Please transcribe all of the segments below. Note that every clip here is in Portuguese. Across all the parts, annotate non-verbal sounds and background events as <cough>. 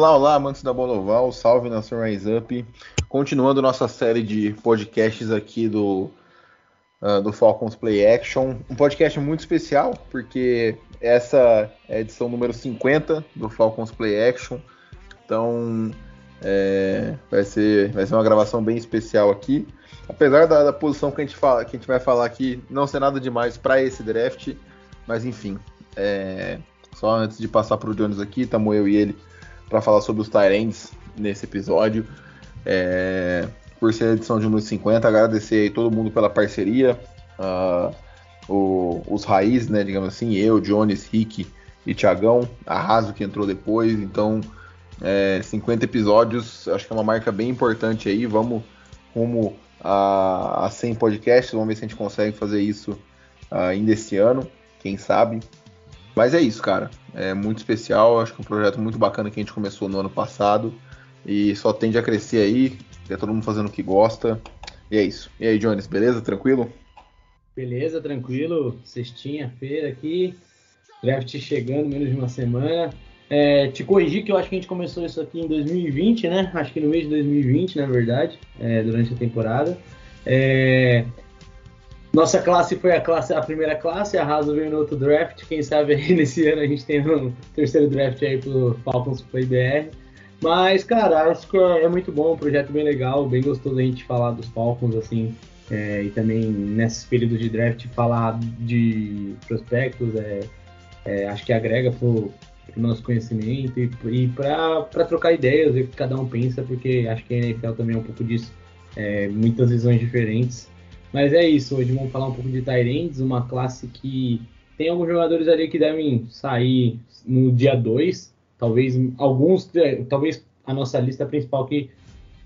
Olá, olá, amantes da bola salve nação Rise Up. Continuando nossa série de podcasts aqui do, uh, do Falcons Play Action. Um podcast muito especial, porque essa é a edição número 50 do Falcons Play Action. Então, é, vai, ser, vai ser uma gravação bem especial aqui. Apesar da, da posição que a, gente fala, que a gente vai falar aqui não ser nada demais para esse draft, mas enfim. É, só antes de passar para o Jones aqui, estamos eu e ele para falar sobre os Tyrands nesse episódio. É, por ser a edição de número 50, agradecer aí todo mundo pela parceria. Uh, o, os raízes, né, digamos assim, eu, Jones, Rick e Tiagão, Arraso que entrou depois, então é, 50 episódios, acho que é uma marca bem importante aí, vamos rumo a, a 100 podcasts, vamos ver se a gente consegue fazer isso uh, ainda esse ano, quem sabe. Mas é isso, cara. É muito especial. Acho que é um projeto muito bacana que a gente começou no ano passado. E só tende a crescer aí. É todo mundo fazendo o que gosta. E é isso. E aí, Jones, beleza? Tranquilo? Beleza, tranquilo. Sextinha-feira aqui. Draft chegando, menos de uma semana. É, te corrigir que eu acho que a gente começou isso aqui em 2020, né? Acho que no mês de 2020, na verdade, é, durante a temporada. É, nossa classe foi a, classe, a primeira classe, a Raso veio no outro draft. Quem sabe aí <laughs> nesse ano a gente tem um terceiro draft aí pro Falcons Play BR. Mas, cara, acho que é, é muito bom, um projeto bem legal, bem gostoso a gente falar dos Falcons, assim, é, e também nesses períodos de draft falar de prospectos, é, é acho que agrega pro, pro nosso conhecimento e, e para trocar ideias, ver o que cada um pensa, porque acho que a NFL também é um pouco disso, é, muitas visões diferentes. Mas é isso, hoje vamos falar um pouco de Tyrands, uma classe que tem alguns jogadores ali que devem sair no dia 2, talvez alguns, é, talvez a nossa lista principal que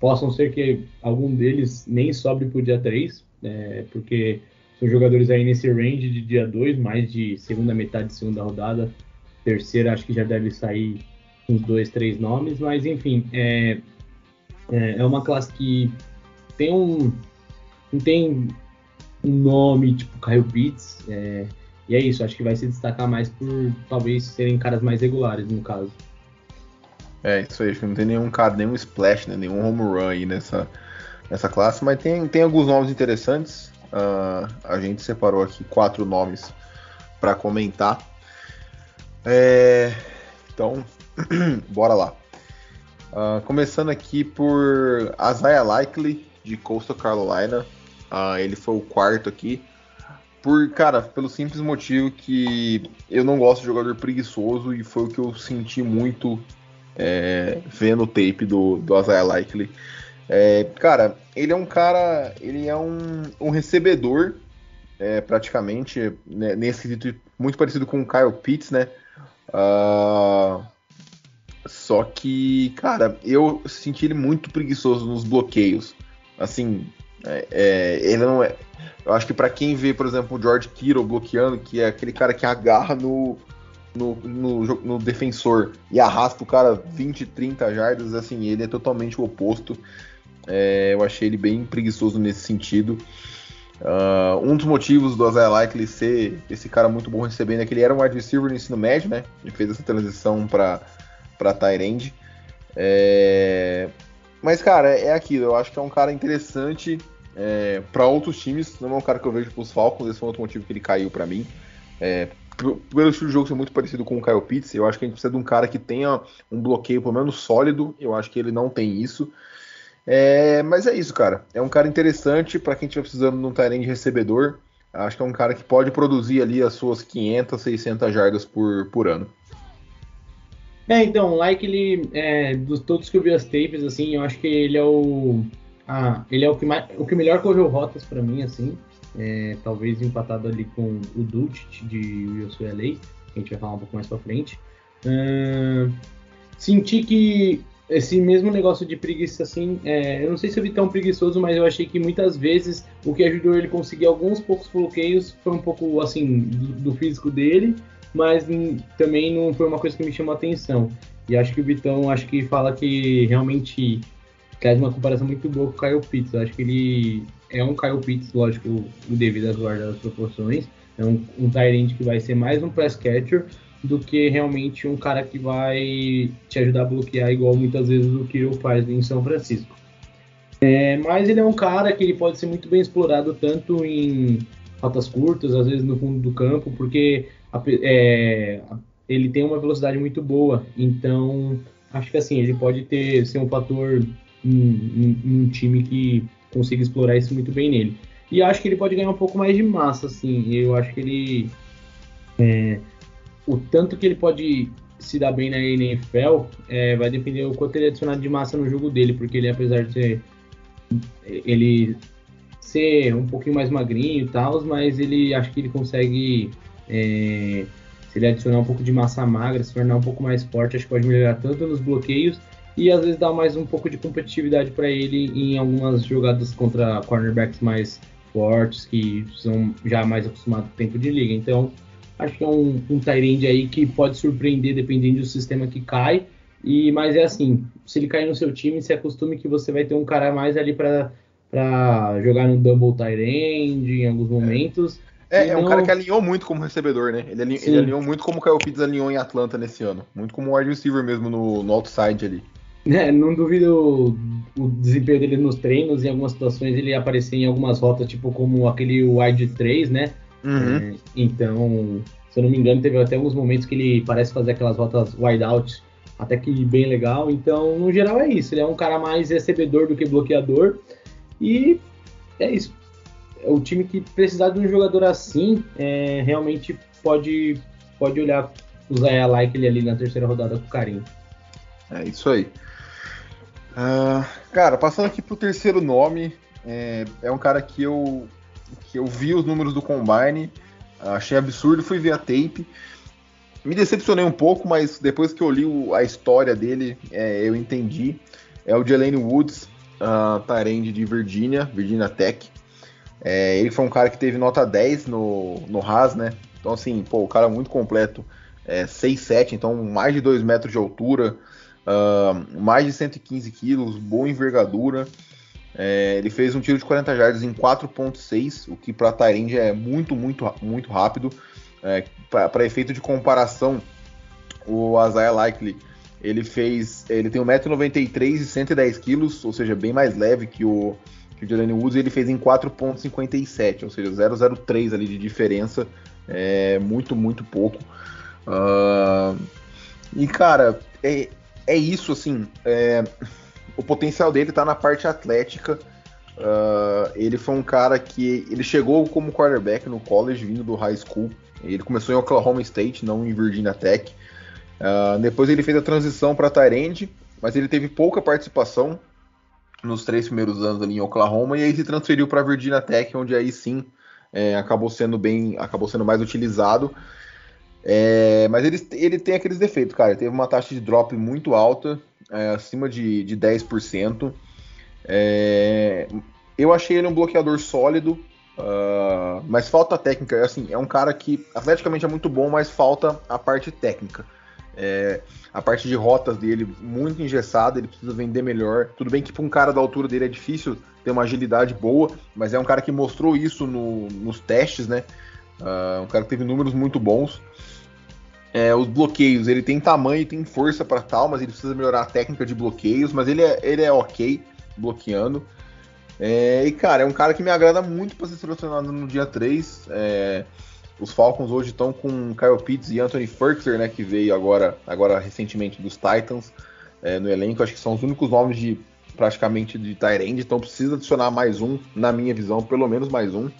possam ser que algum deles nem sobre para o dia 3, é, porque são jogadores aí nesse range de dia 2, mais de segunda metade de segunda rodada, terceira acho que já deve sair uns dois, três nomes, mas enfim, é, é, é uma classe que tem um não tem um nome tipo Kyle Pitts. É, e é isso, acho que vai se destacar mais por talvez serem caras mais regulares no caso. É, isso aí, acho que não tem nenhum cara, nenhum splash, né, nenhum home run aí nessa, nessa classe, mas tem, tem alguns nomes interessantes. Uh, a gente separou aqui quatro nomes para comentar. É, então, <clears throat> bora lá. Uh, começando aqui por Isaiah Likely, de Coastal Carolina. Uh, ele foi o quarto aqui. Por, cara, pelo simples motivo que eu não gosto de jogador preguiçoso e foi o que eu senti muito é, vendo o tape do, do Isaiah Likely. É, cara, ele é um cara, ele é um, um recebedor, é, praticamente, né, nesse quesito muito parecido com o Kyle Pitts, né? Uh, só que, cara, eu senti ele muito preguiçoso nos bloqueios. Assim, é, é, ele não é. Eu acho que para quem vê, por exemplo, o George Kittle bloqueando, que é aquele cara que agarra no, no, no, no, defensor e arrasta o cara 20, 30 jardas, assim, ele é totalmente o oposto. É, eu achei ele bem preguiçoso nesse sentido. Uh, um dos motivos do Isaiah Likely ser esse cara muito bom recebendo é que ele era um wide receiver no ensino médio, né? Ele fez essa transição para Tyrande. É... Mas, cara, é aquilo. Eu acho que é um cara interessante é, para outros times. Não é um cara que eu vejo para os Falcons. Esse foi outro motivo que ele caiu para mim. É, pelo estilo de jogo ser muito parecido com o Kyle Pitts, eu acho que a gente precisa de um cara que tenha um bloqueio pelo menos sólido. Eu acho que ele não tem isso. É, mas é isso, cara. É um cara interessante para quem estiver precisando de um de recebedor. Acho que é um cara que pode produzir ali as suas 500, 600 jardas por, por ano. É, então, like ele, é, dos todos que eu vi as tapes, assim, eu acho que ele é o, ah, ele é o que mais, o que melhor correu rotas para mim, assim, é, talvez empatado ali com o Dutch de USLA, que a gente vai falar um pouco mais para frente. Uh, senti que esse mesmo negócio de preguiça, assim, é, eu não sei se eu vi tão preguiçoso, mas eu achei que muitas vezes o que ajudou ele a conseguir alguns poucos bloqueios foi um pouco, assim, do, do físico dele, mas também não foi uma coisa que me chamou a atenção. E acho que o Vitão, acho que fala que realmente traz uma comparação muito boa com o Kyle Pitts. Eu acho que ele é um Kyle Pitts, lógico, devido às guardas proporções. É um, um Tyrant que vai ser mais um press catcher, do que realmente um cara que vai te ajudar a bloquear, igual muitas vezes o Kiro faz em São Francisco. É, mas ele é um cara que ele pode ser muito bem explorado tanto em rotas curtas, às vezes no fundo do campo, porque é, ele tem uma velocidade muito boa. Então, acho que assim, ele pode ter ser um fator em um, time que consiga explorar isso muito bem nele. E acho que ele pode ganhar um pouco mais de massa, assim. Eu acho que ele é, o tanto que ele pode se dar bem na NFL é, vai depender do quanto ele adicionar de massa no jogo dele, porque ele, apesar de ser, ele ser um pouquinho mais magrinho e tal, mas ele acho que ele consegue, é, se ele adicionar um pouco de massa magra, se tornar um pouco mais forte, acho que pode melhorar tanto nos bloqueios e às vezes dar mais um pouco de competitividade para ele em algumas jogadas contra cornerbacks mais fortes, que são já mais acostumados com o tempo de liga. Então, Acho que é um, um Tyrande aí que pode surpreender dependendo do sistema que cai. E, mas é assim, se ele cair no seu time, se acostume que você vai ter um cara mais ali para jogar no double Tyrande em alguns momentos. É, é um cara que alinhou muito como recebedor, né? Ele, alinhou, ele alinhou muito como o Kyle Pitts alinhou em Atlanta nesse ano. Muito como wide receiver mesmo no, no outside ali. É, não duvido o, desempenho dele nos treinos, em algumas situações ele aparecer em algumas rotas, tipo como aquele wide 3, né? Uhum. É, então, se eu não me engano, teve até alguns momentos que ele parece fazer aquelas rotas wide out, até que bem legal. Então, no geral é isso. Ele é um cara mais recebedor do que bloqueador. E é isso. É o time que precisar de um jogador assim, é, realmente pode, pode olhar o Zaya Like ele ali na terceira rodada com carinho. É isso aí. Uh, cara, passando aqui pro terceiro nome, é, é um cara que eu que eu vi os números do Combine, achei absurdo, fui ver a tape. Me decepcionei um pouco, mas depois que eu li o, a história dele, é, eu entendi. É o Jelane Woods, uh, Tyrande de Virginia, Virginia Tech. É, ele foi um cara que teve nota 10 no, no Haas, né? Então, assim, pô, o cara muito completo. É, 6'7", então mais de 2 metros de altura, uh, mais de 115 quilos, boa envergadura. É, ele fez um tiro de 40 jardas em 4.6, o que para Tyrande é muito, muito, muito rápido. É, para efeito de comparação, o Isaiah Likely ele fez, ele tem 1,93m e 110 kg, ou seja, bem mais leve que o que o Jalen Woods, ele fez em 4.57, ou seja, 0,03 ali de diferença, é muito, muito pouco. Uh, e cara, é, é isso assim. É, o potencial dele está na parte atlética. Uh, ele foi um cara que ele chegou como quarterback no college, vindo do high school. Ele começou em Oklahoma State, não em Virginia Tech. Uh, depois ele fez a transição para Tyrande, mas ele teve pouca participação nos três primeiros anos ali em Oklahoma e aí se transferiu para Virginia Tech, onde aí sim é, acabou sendo bem, acabou sendo mais utilizado. É, mas ele, ele tem aqueles defeitos, cara. Ele teve uma taxa de drop muito alta, é, acima de, de 10%. É, eu achei ele um bloqueador sólido, uh, mas falta técnica. Assim, é um cara que atleticamente é muito bom, mas falta a parte técnica. É, a parte de rotas dele muito engessada, ele precisa vender melhor. Tudo bem que para um cara da altura dele é difícil ter uma agilidade boa, mas é um cara que mostrou isso no, nos testes, né? Uh, um cara que teve números muito bons. É, os bloqueios, ele tem tamanho e tem força para tal, mas ele precisa melhorar a técnica de bloqueios, mas ele é, ele é ok bloqueando. É, e, cara, é um cara que me agrada muito para ser selecionado no dia 3. É, os Falcons hoje estão com Kyle Pitts e Anthony Ferkser, né, que veio agora, agora recentemente dos Titans é, no elenco. Acho que são os únicos nomes de praticamente de Tyrande, então precisa adicionar mais um, na minha visão, pelo menos mais um.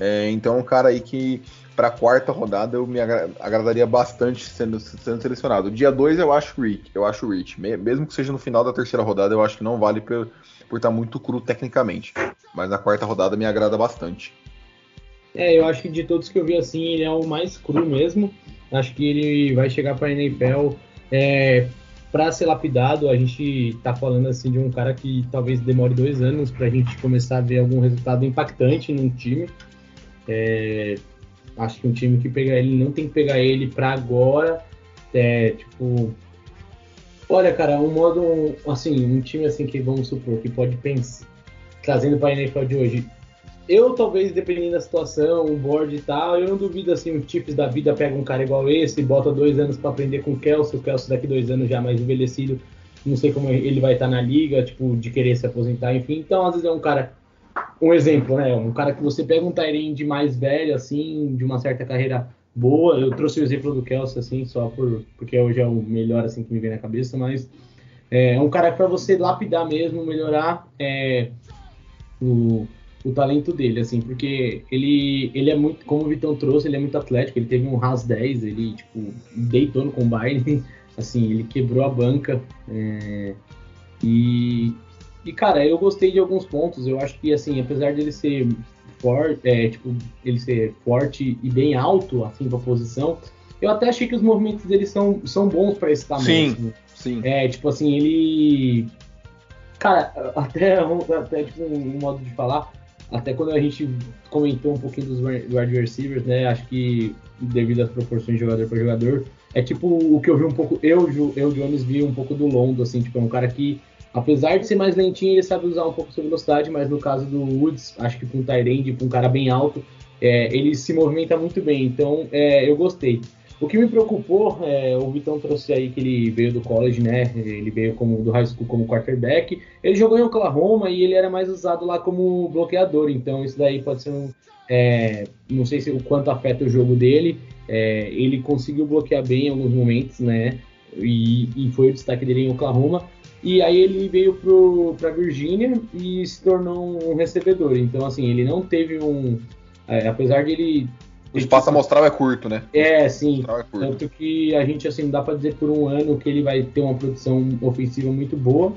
É, então, um cara aí que para a quarta rodada eu me agradaria bastante sendo, sendo selecionado. Dia 2 eu acho Rich, eu acho Rich. Mesmo que seja no final da terceira rodada, eu acho que não vale por, por estar tá muito cru tecnicamente. Mas na quarta rodada me agrada bastante. É, eu acho que de todos que eu vi assim, ele é o mais cru mesmo. Acho que ele vai chegar para a NFL é, para ser lapidado, a gente tá falando assim de um cara que talvez demore dois anos para a gente começar a ver algum resultado impactante num time. É, acho que um time que pegar ele não tem que pegar ele para agora. É, tipo, olha, cara, um modo assim, um time assim que vamos supor que pode pensar trazendo para a NFL de hoje, eu, talvez, dependendo da situação, o board e tal, eu não duvido assim, o Chiefs da vida pega um cara igual esse, bota dois anos para aprender com o Kelsey, o Kelsey daqui dois anos já mais envelhecido, não sei como ele vai estar na liga, tipo, de querer se aposentar, enfim. Então, às vezes é um cara, um exemplo, né? Um cara que você pega um Tyrande mais velho, assim, de uma certa carreira boa. Eu trouxe o exemplo do Kelsey, assim, só por, porque hoje é o melhor, assim, que me vem na cabeça, mas é um cara para você lapidar mesmo, melhorar é, o o talento dele, assim, porque ele, ele é muito, como o Vitão trouxe, ele é muito atlético, ele teve um RAS 10, ele, tipo, deitou no combine, <laughs> assim, ele quebrou a banca, é, e, e, cara, eu gostei de alguns pontos, eu acho que, assim, apesar dele ser forte, é, tipo, ele ser forte e bem alto, assim, pra posição, eu até achei que os movimentos dele são, são bons para esse tamanho. Sim, assim. sim. É, tipo assim, ele... Cara, até, até tipo, um modo de falar, até quando a gente comentou um pouquinho dos wide receivers, né? Acho que devido às proporções de jogador para jogador, é tipo o que eu vi um pouco, eu, eu Jones vi um pouco do Londo, assim, tipo, é um cara que, apesar de ser mais lentinho, ele sabe usar um pouco sua velocidade, mas no caso do Woods, acho que com um Tyrande, com um cara bem alto, é, ele se movimenta muito bem, então é, eu gostei. O que me preocupou, é, o Vitão trouxe aí que ele veio do college, né? Ele veio como, do high school como quarterback. Ele jogou em Oklahoma e ele era mais usado lá como bloqueador. Então isso daí pode ser um. É, não sei se o quanto afeta o jogo dele. É, ele conseguiu bloquear bem em alguns momentos, né? E, e, foi o destaque dele em Oklahoma. E aí ele veio para Virgínia e se tornou um recebedor. Então, assim, ele não teve um. É, apesar de ele o espaço amostral é curto, né? É, sim. É Tanto que a gente, assim, não dá para dizer por um ano que ele vai ter uma produção ofensiva muito boa.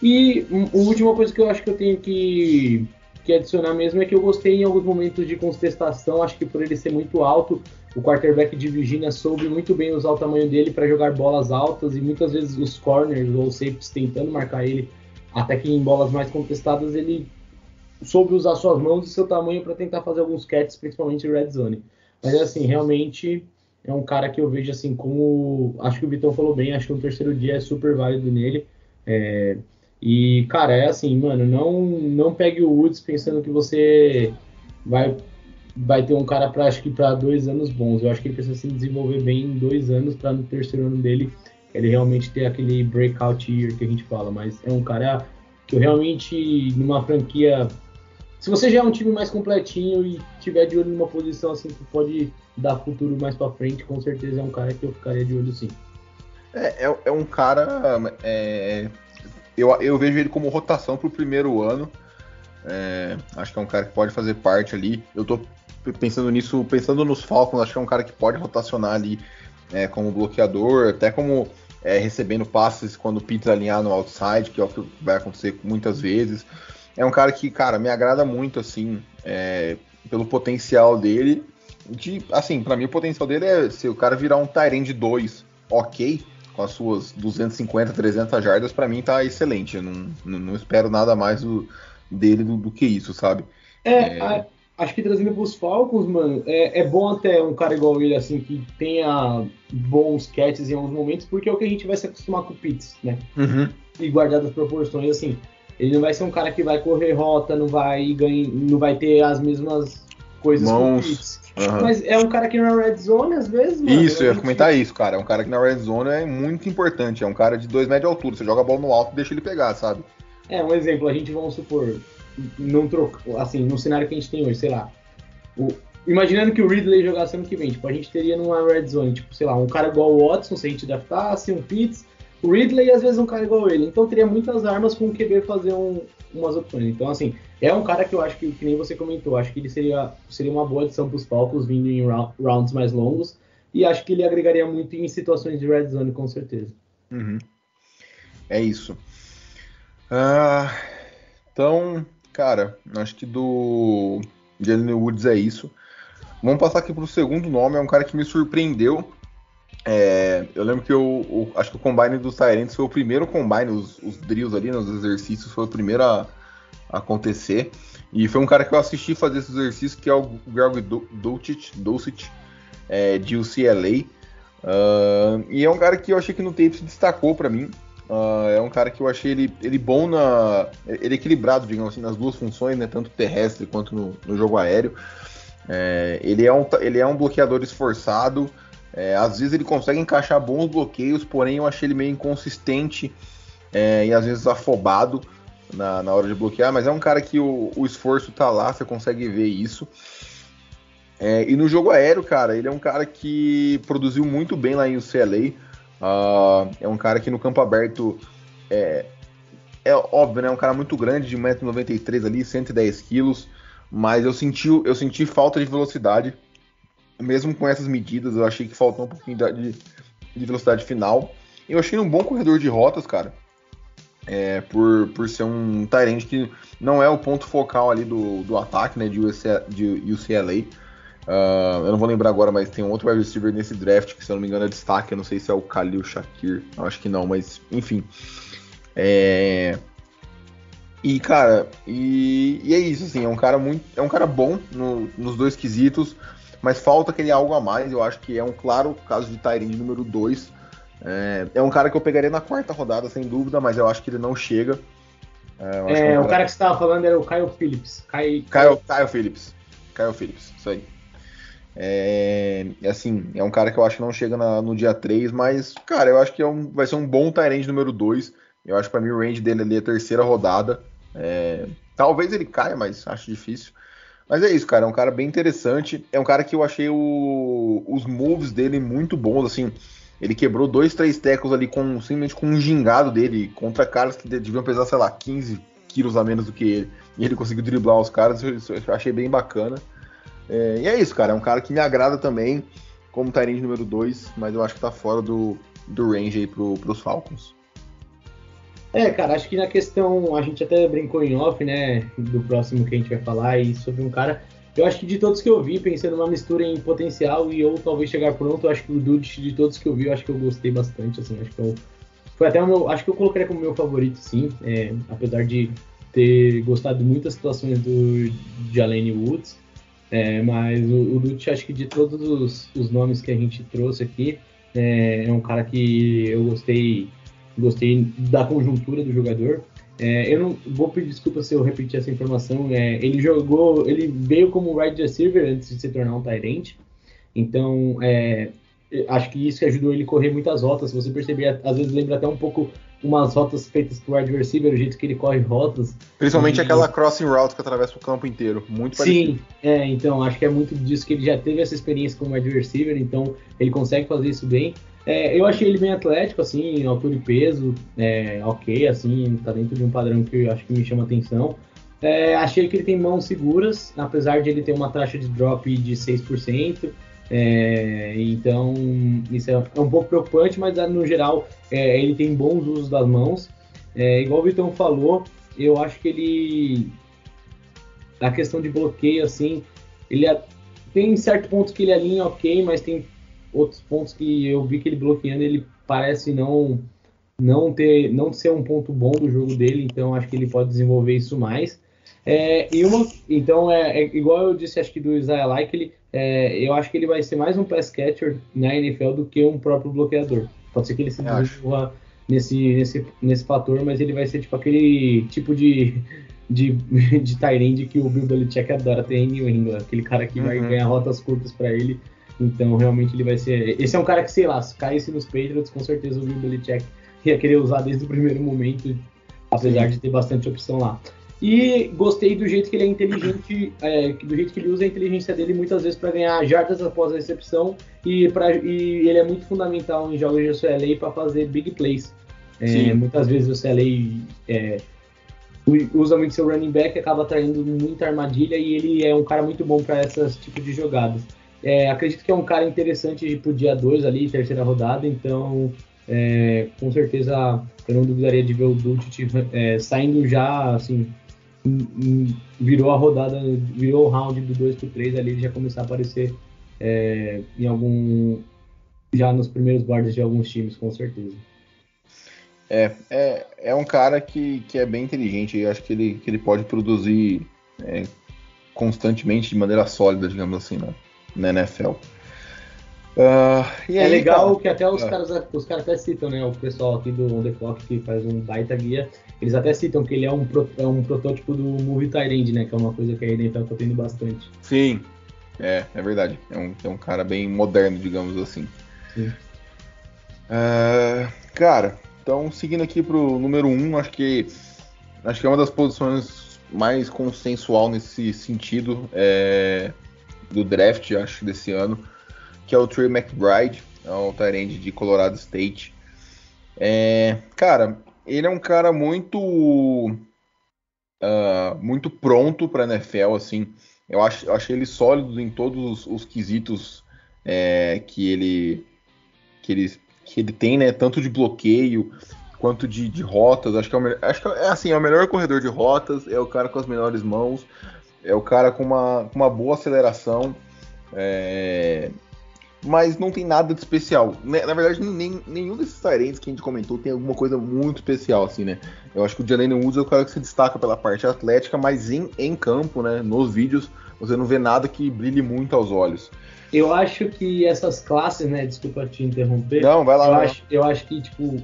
E a última coisa que eu acho que eu tenho que, que adicionar mesmo é que eu gostei em alguns momentos de contestação. Acho que por ele ser muito alto, o quarterback de Virginia soube muito bem usar o tamanho dele para jogar bolas altas e muitas vezes os corners ou safeties tentando marcar ele, até que em bolas mais contestadas ele soube usar suas mãos e seu tamanho para tentar fazer alguns catches, principalmente em red zone. Mas assim, realmente é um cara que eu vejo assim como. Acho que o Vitão falou bem, acho que o terceiro dia é super válido nele. É, e, cara, é assim, mano, não, não pegue o Woods pensando que você vai, vai ter um cara para acho que para dois anos bons. Eu acho que ele precisa se desenvolver bem em dois anos para no terceiro ano dele ele realmente ter aquele breakout year que a gente fala. Mas é um cara que eu realmente, numa franquia se você já é um time mais completinho e tiver de olho numa posição assim que pode dar futuro mais para frente, com certeza é um cara que eu ficaria de olho sim. É, é, é um cara. É, eu, eu vejo ele como rotação para o primeiro ano. É, acho que é um cara que pode fazer parte ali. Eu tô pensando nisso, pensando nos Falcons, acho que é um cara que pode rotacionar ali é, como bloqueador, até como é, recebendo passes quando o Pitts alinhar no outside, que é o que vai acontecer muitas vezes é um cara que, cara, me agrada muito, assim, é, pelo potencial dele. De, assim, para mim o potencial dele é se o cara virar um Tyrande 2, ok, com as suas 250, 300 jardas, para mim tá excelente. Eu não, não, não espero nada mais do, dele do, do, que isso, sabe? É, é... Acho que trazendo pros Falcons, mano, é, é bom até um cara igual ele, assim, que tenha bons catches em alguns momentos, porque é o que a gente vai se acostumar com o Pitts, né? Uhum. E guardar as proporções, assim. Ele não vai ser um cara que vai correr rota, não vai ganhar, não vai ter as mesmas coisas Mãos. Uhum. Mas é um cara que na red zone, às vezes, mano, Isso, eu ia comentar isso, cara. É um cara que na red zone é muito importante. É um cara de 2 metros de altura. Você joga a bola no alto e deixa ele pegar, sabe? É, um exemplo, a gente vamos supor, não troca, assim, no cenário que a gente tem hoje, sei lá. O, imaginando que o Ridley jogasse ano que vem, tipo, a gente teria numa red zone, tipo, sei lá, um cara igual o Watson, se a gente draftasse, um Pitts, o Ridley às vezes um cara igual ele. Então teria muitas armas com o QB fazer um, umas opções. Então, assim, é um cara que eu acho que, que nem você comentou, acho que ele seria, seria uma boa adição para os Falcons vindo em rounds mais longos. E acho que ele agregaria muito em situações de red zone, com certeza. Uhum. É isso. Ah, então, cara, acho que do Jalen Woods é isso. Vamos passar aqui para o segundo nome, é um cara que me surpreendeu É, eu lembro que eu, acho que o combine dos Tyrants foi o primeiro combine, os, os drills ali, né, os exercícios, foi o primeiro a, a, acontecer. E foi um cara que eu assisti fazer esses exercícios, que é o Greg Dulcich, é, de UCLA. Uh, e é um cara que eu achei que no tape se destacou para mim. Uh, é um cara que eu achei ele, ele bom na. Ele é equilibrado, digamos assim, nas duas funções, né? Tanto terrestre quanto no, no jogo aéreo. É, ele, é um, ele é um bloqueador esforçado. É, às vezes ele consegue encaixar bons bloqueios, porém eu achei ele meio inconsistente é, e às vezes afobado na, na hora de bloquear, mas é um cara que o, o esforço tá lá, você consegue ver isso. É, e no jogo aéreo, cara, ele é um cara que produziu muito bem lá em UCLA. Uh, é um cara que no campo aberto é, é óbvio, né? É um cara muito grande, de 1,93m ali, 110 quilos. Mas eu senti, eu senti falta de velocidade mesmo com essas medidas, eu achei que faltou um pouquinho de, de velocidade final. Eu achei um bom corredor de rotas, cara. É, por, por ser um Tyrant que não é o ponto focal ali do, do ataque, né, de. De UCLA. Uh, eu não vou lembrar agora, mas tem um outro wide receiver nesse draft que, se eu não me engano, é destaque. Eu não sei se é o Khalil Shakir. Eu acho que não, mas enfim. É... E, cara, e, e, é isso, assim, é um cara muito. É um cara bom no, nos dois quesitos mas falta aquele algo a mais. Eu acho que é um claro caso de Tyrande número 2. É, é, um cara que eu pegaria na quarta rodada, sem dúvida, mas eu acho que ele não chega. É, é um o cara que você estava falando era o Kyle Phillips. Kyle, Kyle, Kyle Phillips. Kyle Phillips, isso aí. É, assim, é um cara que eu acho que não chega na, no dia 3, mas, cara, eu acho que é um, vai ser um bom Tyrande número 2. Eu acho que para mim o range dele ali é a terceira rodada. É, talvez ele caia, mas acho difícil. Mas é isso, cara. É um cara bem interessante. É um cara que eu achei o, os moves dele muito bons, assim. Ele quebrou dois, três tecos ali com simplesmente com um gingado dele contra caras que deviam pesar, sei lá, 15 quilos a menos do que ele. E ele conseguiu driblar os caras. Eu achei bem bacana. É, e é isso, cara. É um cara que me agrada também como Tyrande número 2, mas eu acho que tá fora do, do range aí pro, pros Falcons. É, cara, acho que na questão, a gente até brincou em off, né, do próximo que a gente vai falar, e sobre um cara, eu acho que de todos que eu vi, pensando numa mistura em potencial e ou talvez chegar pronto, eu acho que o Dude, de todos que eu vi, eu acho que eu gostei bastante, assim, acho que eu, foi até o meu, acho que eu colocaria como meu favorito, sim, é, apesar de ter gostado de muitas situações do Jalen Woods, é, mas o, o Dude, acho que de todos os, os, nomes que a gente trouxe aqui, é, é um cara que eu gostei gostei da conjuntura do jogador. É, eu não vou pedir desculpa se eu repetir essa informação. É, ele jogou, ele veio como wide receiver antes de se tornar um Tyrant. Então, é, acho que isso ajudou ele a correr muitas rotas. Se você perceber, às vezes lembra até um pouco umas rotas feitas por wide receiver, o jeito que ele corre rotas. Principalmente e... aquela crossing route que atravessa o campo inteiro, muito parecido. Sim, é, então acho que é muito disso que ele já teve essa experiência como wide receiver, então ele consegue fazer isso bem. É, eu achei ele bem atlético, assim, altura e peso, é, ok, assim, tá dentro de um padrão que eu acho que me chama atenção. É, achei que ele tem mãos seguras, apesar de ele ter uma taxa de drop de 6%. É, então, isso é, é, um pouco preocupante, mas no geral é, ele tem bons usos das mãos. É, igual o Vitão falou, eu acho que ele. A questão de bloqueio, assim, ele tem certo ponto que ele alinha ok, mas tem outros pontos que eu vi que ele bloqueando, ele parece não não ter não ser um ponto bom do jogo dele, então acho que ele pode desenvolver isso mais. É, e uma, então é, é, igual eu disse, acho que do Isaiah Like, ele, é, eu acho que ele vai ser mais um pass catcher na NFL do que um próprio bloqueador. Pode ser que ele se desenvolva nesse, nesse, nesse fator, mas ele vai ser tipo aquele tipo de de, <laughs> de Tyrande que o Bill Belichick adora ter em New England, aquele cara que uhum. vai ganhar rotas curtas para ele então, realmente, ele vai ser. Esse é um cara que, sei lá, se caísse nos Patriots, com certeza o Bill Belichick ia querer usar desde o primeiro momento, apesar Sim. de ter bastante opção lá. E gostei do jeito que ele é inteligente, é, do jeito que ele usa a inteligência dele muitas vezes para ganhar jardas após a recepção e, pra, e ele é muito fundamental em jogos de CLA para fazer big plays. É, muitas vezes o CLA é, usa muito seu running back, acaba traindo muita armadilha e ele é um cara muito bom para esses tipos de jogadas. É, acredito que é um cara interessante pro dia 2 ali, terceira rodada, então é, com certeza eu não duvidaria de ver o Dulcich é, saindo já, assim, virou a rodada, virou o round do 2 pro 3 ali, ele já começar a aparecer é, em algum já nos primeiros boards de alguns times, com certeza. É, é, é um cara que, que é bem inteligente. Eu acho que ele, que ele pode produzir é, constantemente de maneira sólida, digamos assim, né, na NFL. Uh, é aí, legal cara, que até os, é. caras, os caras até citam, né? O pessoal aqui do On The Clock que faz um baita guia, eles até citam que ele é um, pro, é um protótipo do Movie Tyrande, né? Que é uma coisa que a NFL tá tendo bastante. Sim, é, é verdade. É um, é um cara bem moderno, digamos assim. Sim. Uh, cara, então seguindo aqui pro número 1, um, acho que acho que é uma das posições mais consensual nesse sentido é, do draft, acho, desse ano que é o Trey McBride, é um Tyrande de Colorado State. É, cara, ele é um cara muito uh, muito pronto para NFL, assim. Eu acho, eu achei ele sólido em todos os, os quesitos é, que ele que ele que ele tem, né? Tanto de bloqueio quanto de, de rotas. Acho que, é, o, acho que é assim, é o melhor corredor de rotas, é o cara com as melhores mãos, é o cara com uma, com uma boa aceleração. É, mas não tem nada de especial. Né, na verdade, nem, nenhum desses Tyrants que a gente comentou tem alguma coisa muito especial, assim, né? Eu acho que o Jalen Woods é o cara que se destaca pela parte atlética, mas em, em campo, né, nos vídeos, você não vê nada que brilhe muito aos olhos. Eu acho que essas classes, né, desculpa te interromper. Não, vai lá. Eu, vai acho, eu acho que, tipo,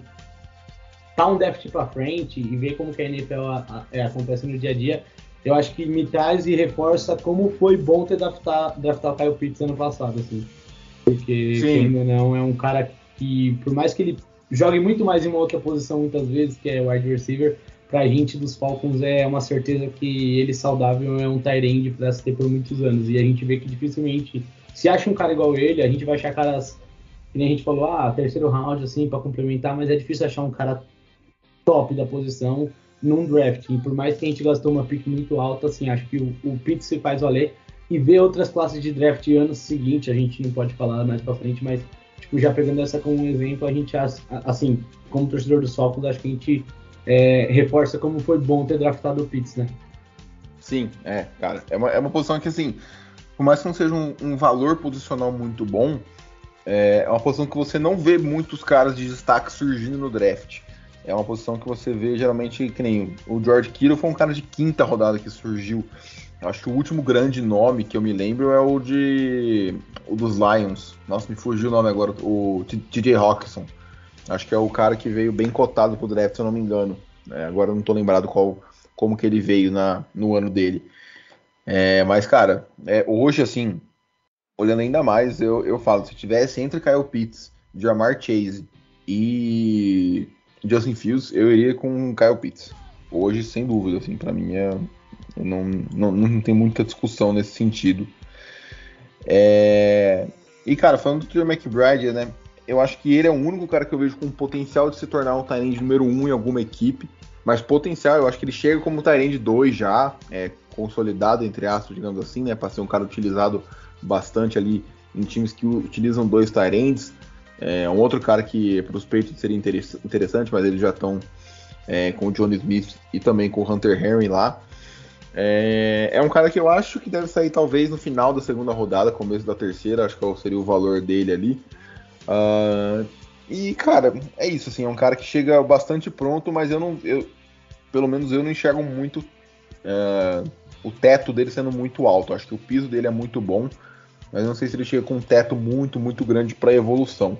tá um déficit pra frente e ver como que a NFL a, a, é, acontece no dia a dia, eu acho que me traz e reforça como foi bom ter draftar, draftar o Kyle Pitts ano passado, assim. Porque, ou não, é um cara que, por mais que ele jogue muito mais em uma outra posição muitas vezes, que é wide receiver, pra gente dos Falcons é uma certeza que ele saudável é um tight end pra se ter por muitos anos. E a gente vê que dificilmente, se acha um cara igual ele, a gente vai achar caras, que nem a gente falou, ah, terceiro round, assim, para complementar, mas é difícil achar um cara top da posição num draft. E por mais que a gente gastou uma pick muito alta, assim, acho que o, o Pitts se faz valer e ver outras classes de draft ano seguinte, a gente não pode falar mais para frente, mas tipo, já pegando essa como um exemplo, a gente, assim, como torcedor do Falcons, acho que a gente é, reforça como foi bom ter draftado o Pitts, né? Sim, é, cara, é uma, é uma posição que, assim, por mais que não seja um, um valor posicional muito bom, é, é uma posição que você não vê muitos caras de destaque surgindo no draft. É uma posição que você vê geralmente que nem o George Kittle foi um cara de quinta rodada que surgiu. Acho que o último grande nome que eu me lembro é o de. o dos Lions. Nossa, me fugiu o nome agora, o TJ Hawkinson. Acho que é o cara que veio bem cotado pro draft, se eu não me engano. É, agora eu não tô lembrado qual, como que ele veio na, no ano dele. É, mas, cara, é, hoje, assim, olhando ainda mais, eu, eu falo, se tivesse entre Kyle Pitts, Jamar Chase e Justin Fields, eu iria com Kyle Pitts. Hoje, sem dúvida, assim, para mim é não, não, não tem muita discussão nesse sentido. É... E, cara, falando do Trey McBride, né? Eu acho que ele é o único cara que eu vejo com potencial de se tornar um Tyrande número 1 um em alguma equipe. Mas potencial, eu acho que ele chega como Tyrande 2 já, é, consolidado, entre aspas, digamos assim, né? Para ser um cara utilizado bastante ali em times que utilizam dois Tyrands. É um outro cara que para os Patriots seria interessante, mas eles já estão é, com o Johnny Smith e também com o Hunter Henry lá. É, é, um cara que eu acho que deve sair talvez no final da segunda rodada, começo da terceira, acho que seria o valor dele ali. Uh, e, cara, é isso, assim, é um cara que chega bastante pronto, mas eu não. Eu, pelo menos eu não enxergo muito uh, o teto dele sendo muito alto. Acho que o piso dele é muito bom, mas não sei se ele chega com um teto muito, muito grande para evolução.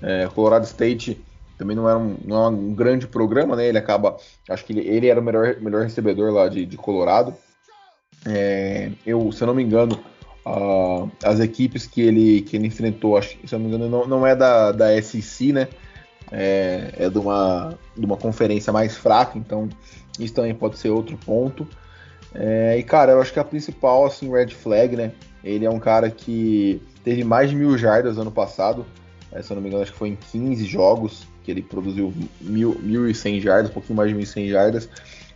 É, Colorado State também não era um, não é um grande programa, né? Ele acaba. Acho que ele, ele era o melhor, melhor recebedor lá de, de Colorado. É, eu, se eu não me engano, uh, as equipes que ele, que ele enfrentou, acho, se eu não me engano, não, não é da, da SEC, né? É, é de, uma, de uma conferência mais fraca, então isso também pode ser outro ponto. É, e cara, eu acho que a principal, assim, red flag, né? Ele é um cara que teve mais de mil jardas ano passado. É, se eu não me engano, acho que foi em 15 jogos que ele produziu 1.100 jardas, um pouquinho mais de 1.100 jardas.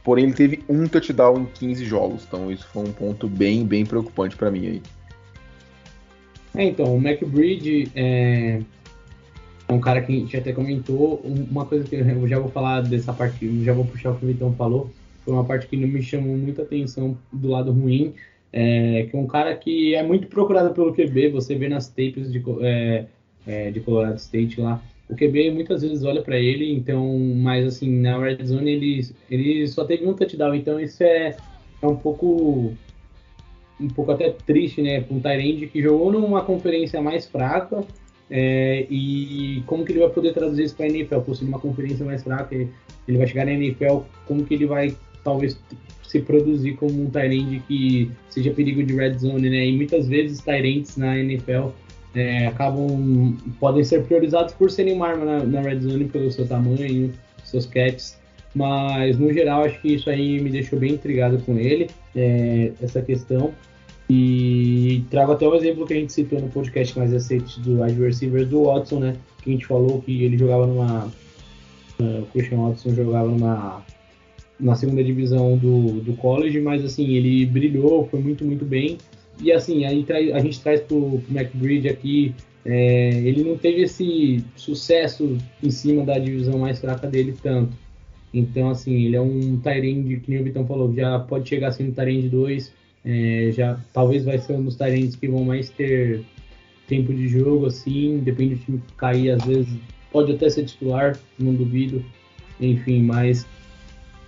Porém, ele teve um touchdown em 15 jogos. Então, isso foi um ponto bem, bem preocupante para mim aí. É, então, o McBridge é, é um cara que a gente até comentou. Uma coisa que eu já vou falar dessa parte, já vou puxar o que o Vitão falou. Foi uma parte que não me chamou muita atenção do lado ruim. É, que é um cara que é muito procurado pelo QB. Você vê nas tapes de. É, é, de Colorado State lá. O QB muitas vezes olha para ele, então, mas assim, na red zone ele, ele só teve um touchdown, então isso é, é um pouco um pouco até triste, né, com um Tyrande que jogou numa conferência mais fraca é, e como que ele vai poder traduzir isso para a NFL? Por ser uma conferência mais fraca, ele vai chegar na NFL, como que ele vai talvez se produzir como um Tyrande que seja perigo de red zone, né? E muitas vezes Tyrands na NFL é, acabam podem ser priorizados por serem uma arma na, na, red zone pelo seu tamanho, seus catches. Mas no geral acho que isso aí me deixou bem intrigado com ele, é, essa questão. E trago até o exemplo que a gente citou no podcast mais recente do wide receivers do Watson, né? Que a gente falou que ele jogava numa. Uh, o Christian Watson jogava numa. Na segunda divisão do, do college, mas assim, ele brilhou, foi muito, muito bem. E assim, aí a gente traz pro, pro McBridge aqui, é, ele não teve esse sucesso em cima da divisão mais fraca dele tanto. Então, assim, ele é um Tyrande, que nem o Vitão falou, já pode chegar sendo Tyrande 2, é, já talvez vai ser um dos Tyrands que vão mais ter tempo de jogo, assim, depende do time cair, às vezes pode até ser titular, não duvido, enfim, mas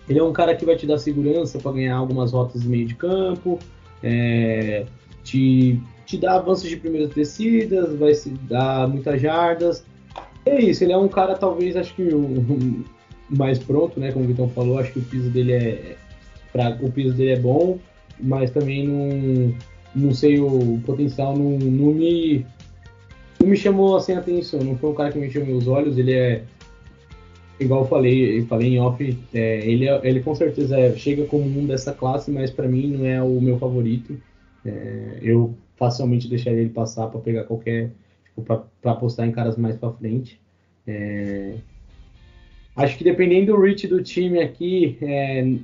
ele é um cara que vai te dar segurança para ganhar algumas rotas de meio de campo, é, te, te dá avanços de primeiras descidas, vai se dar muitas jardas. É isso, ele é um cara talvez, acho que o, mais pronto, né? Como o Vitão falou, acho que o piso dele é. Pra, o piso dele é bom, mas também não, não sei o potencial, não, não me. Não me chamou assim a atenção, não foi um cara que me chamou os olhos, ele é igual eu falei, eu falei em off, é, ele, é, ele com certeza é, chega como um dessa classe, mas para mim não é o meu favorito. É, eu facilmente deixaria ele passar para pegar qualquer. Tipo, para apostar em caras mais para frente. É, acho que dependendo do reach do time aqui, é,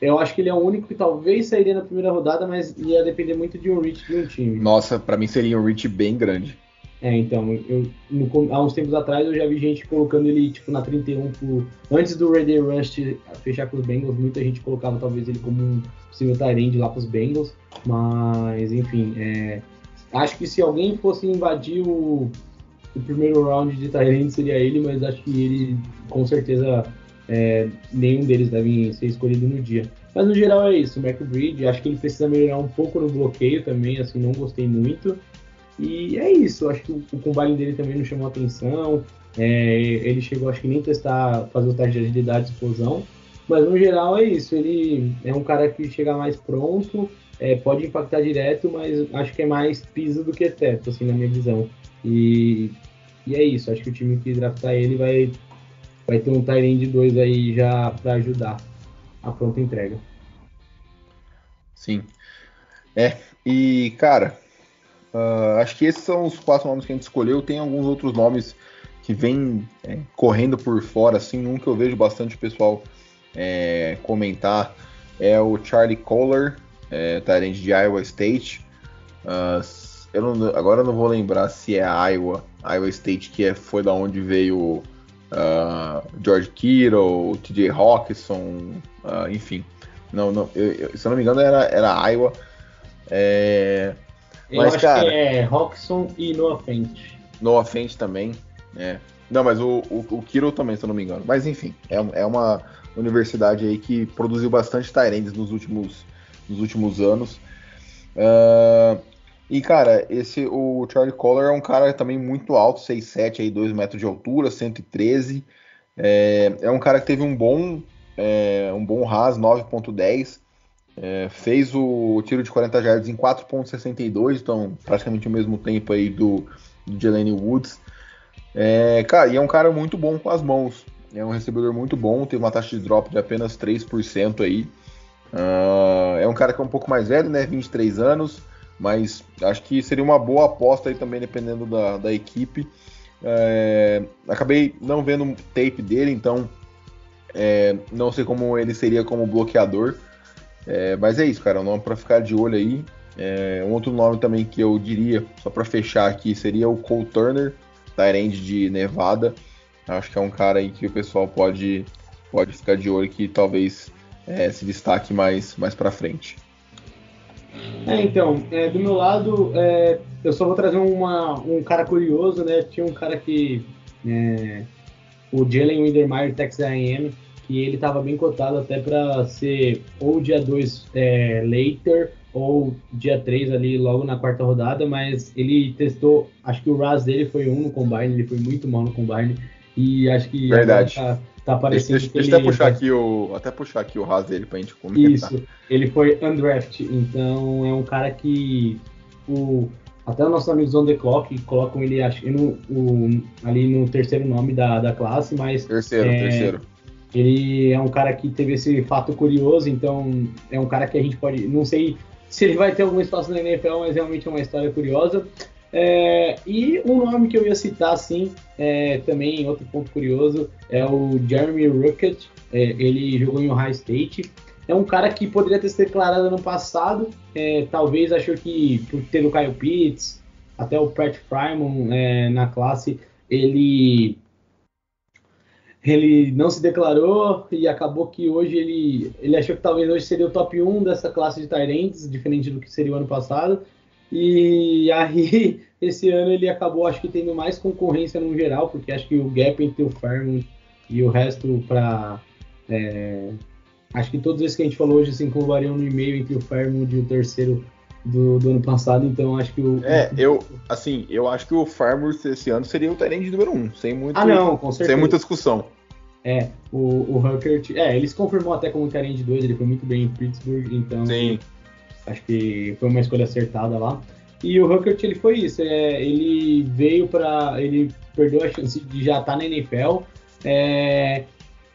eu acho que ele é o único que talvez sairia na primeira rodada, mas ia depender muito de um reach de um time. Nossa, para mim seria um reach bem grande. É, então, eu, no, há uns tempos atrás eu já vi gente colocando ele tipo na 31 por, antes do Red Rush fechar com os Bengals, muita gente colocava talvez ele como um possível Tyrande lá para os Bengals, mas enfim, é, acho que se alguém fosse invadir o, o primeiro round de Tyrande seria ele, mas acho que ele com certeza é, nenhum deles deve ser escolhido no dia. Mas no geral é isso, o McBridge, acho que ele precisa melhorar um pouco no bloqueio também, assim, não gostei muito. E é isso, acho que o, combine dele também não chamou atenção. É, ele chegou, acho que nem testar, fazer o teste de agilidade e explosão. Mas no geral é isso, ele é um cara que chega mais pronto, é, pode impactar direto, mas acho que é mais piso do que teto, assim, na minha visão. E, e é isso, acho que o time que draftar ele vai, vai ter um Tyrande 2 aí já para ajudar a pronta entrega. Sim. É, e cara, Uh, acho que esses são os quatro nomes que a gente escolheu. Tem alguns outros nomes que vêm é, correndo por fora, assim. Um que eu vejo bastante pessoal é, comentar é o Charlie Kohler, é, talento de Iowa State. Uh, eu não, agora eu não vou lembrar se é Iowa, Iowa State, que é, foi da onde veio uh, George Kittle, TJ Hawkinson, uh, enfim. Não, não, eu, eu, se eu não me engano era, era Iowa. É, eu mas, acho cara, que é Roxon e Noah Fent. Noah Fent também, é. Não, mas o, o, o Kiro também, se eu não me engano. Mas enfim, é, é uma universidade aí que produziu bastante Tyrands nos últimos, nos últimos anos. Uh, e, cara, esse o Charlie Collar é um cara também muito alto, 6'7", aí, 2 metros de altura, 113. É, é um cara que teve um bom, é, um bom RAS, 9.10. É, fez o tiro de 40 jardas em 4.62, então praticamente o mesmo tempo aí do, do Jelani Woods. É, cara, e é um cara muito bom com as mãos. É um recebedor muito bom, tem uma taxa de drop de apenas 3% aí. Uh, é um cara que é um pouco mais velho, né? 23 anos, mas acho que seria uma boa aposta aí também, dependendo da, da equipe. É, acabei não vendo tape dele, então é, não sei como ele seria como bloqueador. É, mas é isso, cara, é um nome para ficar de olho aí. É, um outro nome também que eu diria, só para fechar aqui, seria o Cole Turner, Tyrande de Nevada. Acho que é um cara aí que o pessoal pode, pode ficar de olho que talvez é, se destaque mais, mais para frente. É, então, é, do meu lado, é, eu só vou trazer uma, um cara curioso, né? Tinha um cara que. É, o Jalen Windermeyer, Texas A&M, que ele estava bem cotado até para ser ou dia 2 é, later ou dia 3 ali logo na quarta rodada, mas ele testou, acho que o RAS dele foi um no combine, ele foi muito mal no combine e acho que Verdade. tá, tá parecendo Deixa, deixa ele até puxar aqui o. Até puxar aqui o RAS dele pra gente comentar. Isso, ele foi undraft, então é um cara que o, até os nossos amigos on the clock colocam ele acho, no, o- ali no terceiro nome da, da classe, mas Terceiro, É, terceiro. Ele é um cara que teve esse fato curioso, então é um cara que a gente pode. Não sei se ele vai ter algum espaço na NFL, mas realmente é uma história curiosa. É, e um nome que eu ia citar, assim, é, também outro ponto curioso, é o Jeremy Ruckett. É, ele jogou em Ohio State. É um cara que poderia ter se declarado ano passado. é, talvez achou que por ter o Kyle Pitts, até o Pratt Fryman é, na classe, ele ele não se declarou e acabou que hoje ele, ele achou que talvez hoje seria o top 1 dessa classe de Tyrants, diferente do que seria o ano passado. E aí, <laughs> esse ano ele acabou, acho que tendo mais concorrência no geral, porque acho que o gap entre o Fairmont e o resto para. acho que todos esses que a gente falou hoje se englobariam no e-mail entre o Fairmont e o terceiro do, do ano passado, então acho que o. É, eu, assim, eu acho que o Farmers esse ano seria o Tyrande número 1, um, sem muito. Ah, não, com certeza. Sem muita discussão. É, o, o Huckert. É, ele se confirmou até como Tyrant de 2, ele foi muito bem em Pittsburgh, então. Sim. Acho que foi uma escolha acertada lá. E o Huckert, ele foi isso. É, ele veio para Ele perdeu a chance de já estar na NFL. É,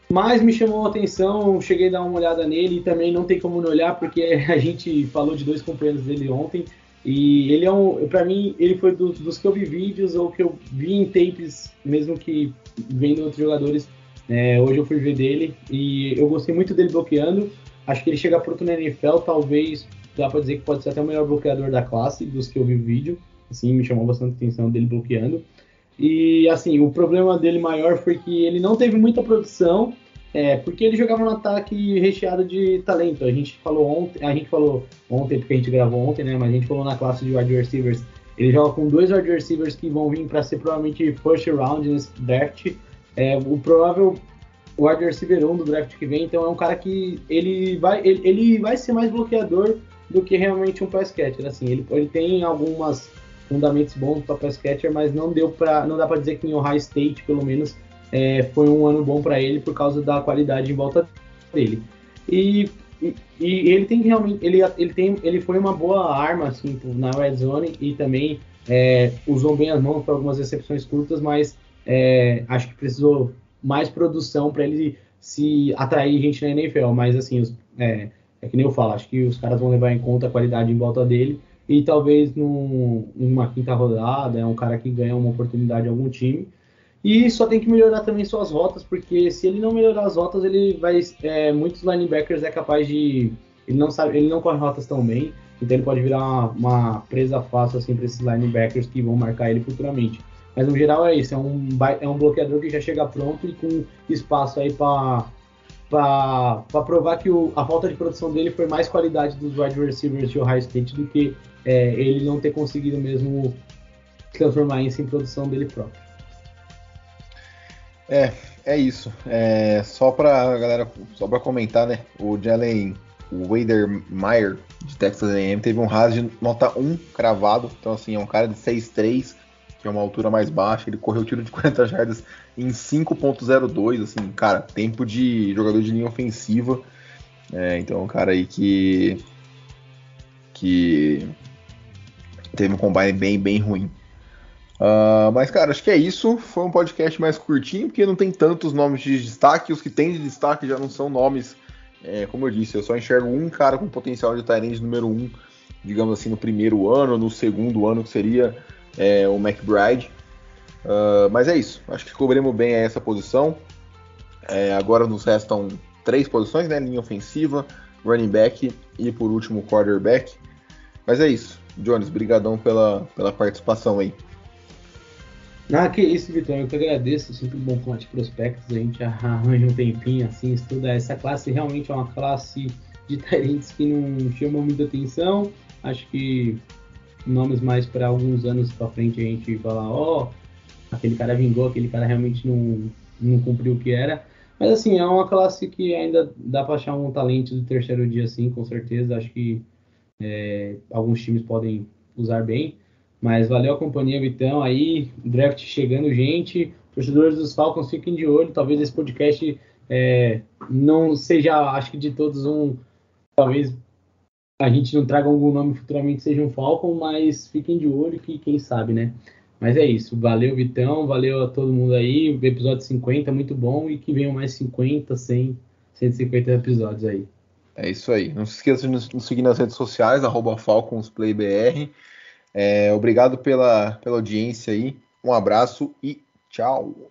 mas me chamou a atenção, cheguei a dar uma olhada nele e também não tem como não olhar, porque <laughs> a gente falou de dois companheiros dele ontem. E ele é um. Pra mim, ele foi dos, dos que eu vi vídeos ou que eu vi em tapes, mesmo que vendo outros jogadores. É, hoje eu fui ver dele e eu gostei muito dele bloqueando. Acho que ele chega pronto na NFL, talvez dá pra dizer que pode ser até o melhor bloqueador da classe, dos que eu vi vídeo. Assim, me chamou bastante atenção dele bloqueando. E assim, o problema dele maior foi que ele não teve muita produção, é, porque ele jogava no ataque recheado de talento. A gente falou ontem, a gente falou ontem porque a gente gravou ontem, né? Mas a gente falou na classe de wide receivers. Ele joga com dois wide receivers que vão vir para ser provavelmente first round nesse draft. É, o provável wide receiver 1 do draft que vem, então é um cara que ele vai, ele, ele vai ser mais bloqueador do que realmente um pass catcher. Assim, ele, ele tem algumas fundamentos bons para pass catcher, mas não deu para, não dá para dizer que em Ohio State, pelo menos, é, foi um ano bom para ele por causa da qualidade em volta dele. E, e, e, ele tem realmente, ele, ele tem, ele foi uma boa arma assim na red zone e também é, usou bem as mãos para algumas recepções curtas, mas é, acho que precisou mais produção para ele se atrair gente na NFL. Mas assim, os, é, é, que nem eu falo, acho que os caras vão levar em conta a qualidade em volta dele e talvez num, numa quinta rodada é um cara que ganha uma oportunidade em algum time. E só tem que melhorar também suas rotas, porque se ele não melhorar as rotas, ele vai. É, muitos linebackers é capaz de. Ele não sabe, ele não corre rotas tão bem, então ele pode virar uma, uma presa fácil assim para esses linebackers que vão marcar ele futuramente. Mas no geral é isso, é um, é um bloqueador que já chega pronto e com espaço aí para para provar que o, a falta de produção dele foi mais qualidade dos wide receivers de Ohio State do que é, ele não ter conseguido mesmo transformar isso em produção dele próprio. É, é isso. É, só pra galera, só pra comentar, né? O Jalen Wadermeyer de Texas A&M teve um RAS de nota 1 cravado. Então, assim, é um cara de 6'3", que é uma altura mais baixa. Ele correu tiro de 40 jardas em 5.02, assim, cara, tempo de jogador de linha ofensiva. É, então, um cara aí que que teve um combine bem, bem ruim. Uh, mas, cara, acho que é isso. Foi um podcast mais curtinho, porque não tem tantos nomes de destaque. Os que tem de destaque já não são nomes, é, como eu disse, eu só enxergo um cara com potencial de Tyrande número um, digamos assim, no primeiro ano, no segundo ano, que seria é, o McBride. Uh, mas é isso. Acho que cobrimos bem essa posição. É, agora nos restam três posições, né? Linha ofensiva, running back e, por último, quarterback. Mas é isso. Jones, brigadão pela, pela participação aí. Ah, que isso, Vitor. Eu que agradeço. Sempre bom falar de prospectos. A gente <laughs> arranja um tempinho assim, estuda. Essa classe realmente é uma classe de talentos que não chama muita atenção. Acho que nomes mais para alguns anos para frente a gente falar, ó, oh, aquele cara vingou, aquele cara realmente não, não cumpriu o que era. Mas assim, é uma classe que ainda dá para achar um talento do terceiro dia, sim, com certeza. Acho que é, alguns times podem usar bem. Mas valeu a companhia, Vitão. Aí, draft chegando, gente. Torcedores dos Falcons, fiquem de olho. Talvez esse podcast é, não seja, acho que de todos um. Talvez a gente não traga algum nome futuramente seja um Falcon, mas fiquem de olho que quem sabe, né? Mas é isso. Valeu, Vitão. Valeu a todo mundo aí. O episódio 50, muito bom. E que venham mais 50, 100, 150 episódios aí. É isso aí. Não se esqueça de nos seguir nas redes sociais, FalconsPlayBR. É, obrigado pela, pela audiência aí. Um abraço e tchau.